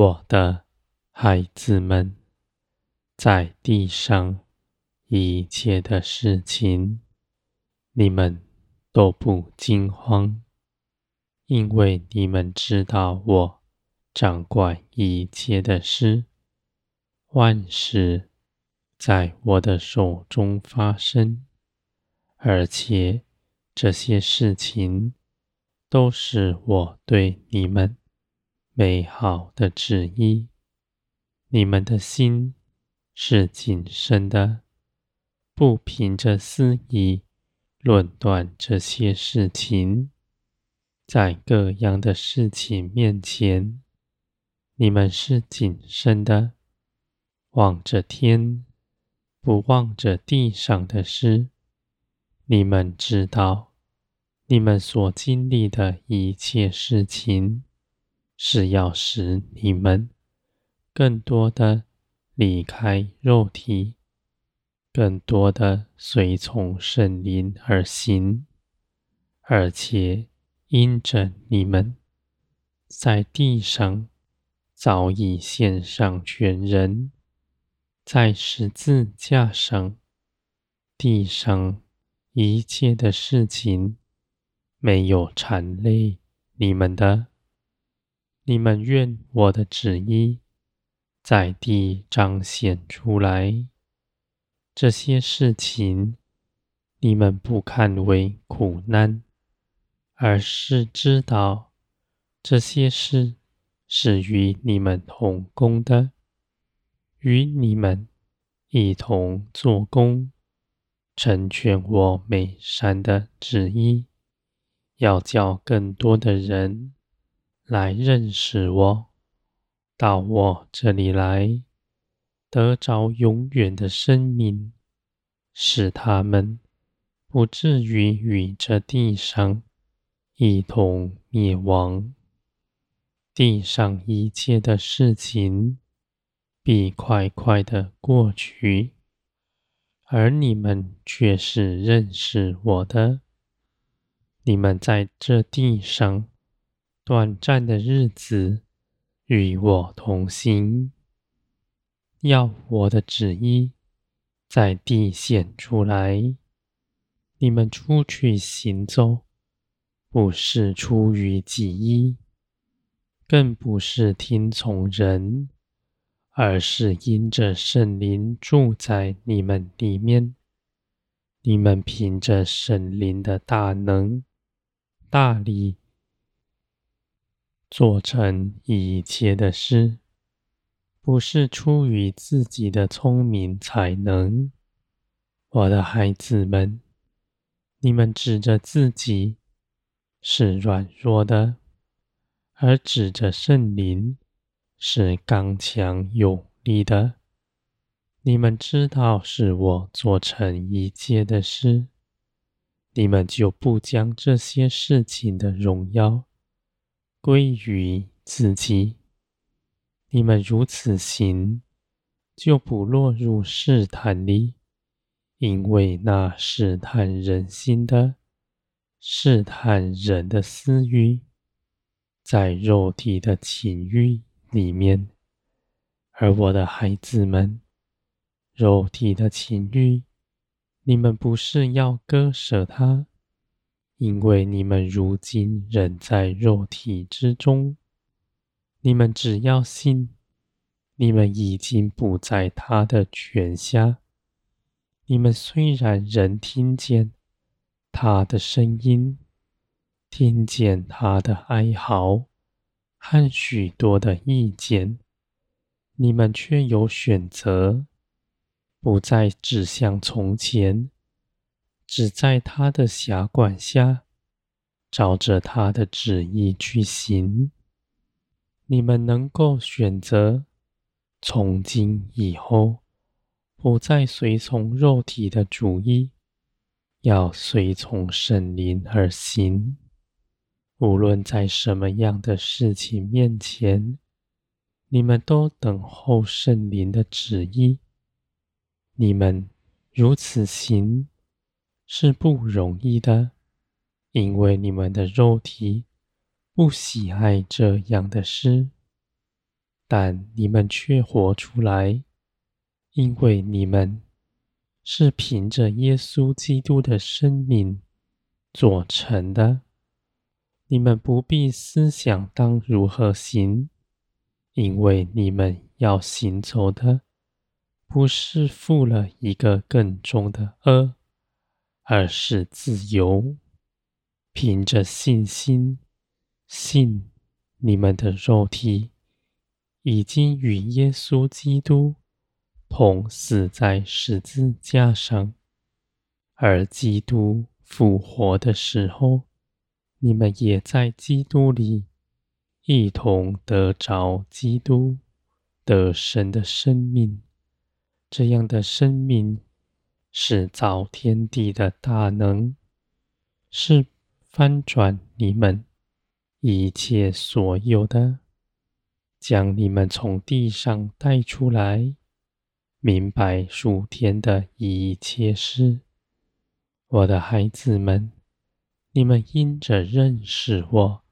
我的孩子们，在地上一切的事情，你们都不惊慌，因为你们知道我掌管一切的事，万事在我的手中发生，而且这些事情都是我对你们美好的旨意。你们的心是谨慎的，不凭着私意论断这些事情。在各样的事情面前，你们是谨慎的，望着天，不望着地上的事。你们知道，你们所经历的一切事情，是要使你们更多的离开肉体，更多的随从圣灵而行，而且。因着你们在地上早已献上全人，在十字架上，地上一切的事情没有缠累你们的。你们愿我的旨意在地彰显出来。这些事情你们不看为苦难。而是知道这些事是与你们同工的，与你们一同做工，成全我美善的旨意，要叫更多的人来认识我，到我这里来，得着永远的生命，使他们不至于与这地上。一同灭亡。地上一切的事情必快快的过去，而你们却是认识我的。你们在这地上短暂的日子与我同行，要我的旨意在地显出来。你们出去行走。不是出于己意，更不是听从人，而是因着圣灵住在你们里面。你们凭着圣灵的大能、大力，做成一切的事，不是出于自己的聪明才能。我的孩子们，你们指着自己。是软弱的，而指着圣灵是刚强有力的。你们知道是我做成一切的事，你们就不将这些事情的荣耀归于自己。你们如此行，就不落入试探里，因为那试探人心的。试探人的私欲，在肉体的情欲里面，而我的孩子们，肉体的情欲，你们不是要割舍它，因为你们如今仍在肉体之中。你们只要信，你们已经不在他的权下。你们虽然仍听见。他的声音，听见他的哀嚎和许多的意见，你们却有选择，不再只像从前，只在他的辖管下，照着他的旨意去行。你们能够选择，从今以后，不再随从肉体的主意。要随从圣灵而行，无论在什么样的事情面前，你们都等候圣灵的旨意。你们如此行是不容易的，因为你们的肉体不喜爱这样的事。但你们却活出来，因为你们是凭着耶稣基督的生命做成的。你们不必思想当如何行，因为你们要行走的，不是负了一个更重的轭，而是自由。凭着信心，信你们的肉体已经与耶稣基督同死在十字架上，而基督复活的时候，你们也在基督里一同得着基督的神的生命。这样的生命是造天地的大能，是翻转你们一切所有的，将你们从地上带出来，明白属天的一切事。我的孩子们，你们因着认识我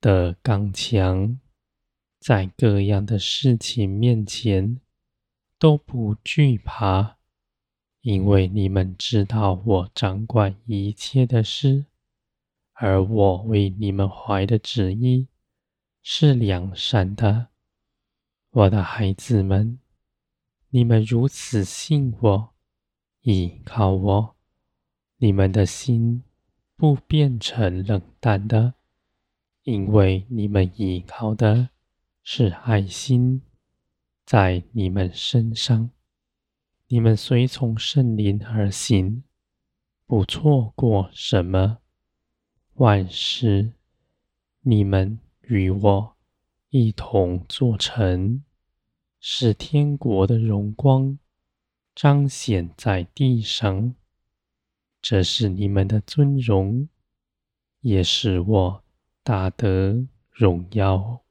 的刚强，在各样的事情面前。都不惧怕，因为你们知道我掌管一切的事，而我为你们怀的旨意是良善的。我的孩子们，你们如此信我，倚靠我，你们的心不变成冷淡的，因为你们倚靠的是爱心。在你们身上，你们随从圣灵而行，不错过什么。万事，你们与我一同做成，使天国的荣光彰显在地上。这是你们的尊荣，也是我大得荣耀。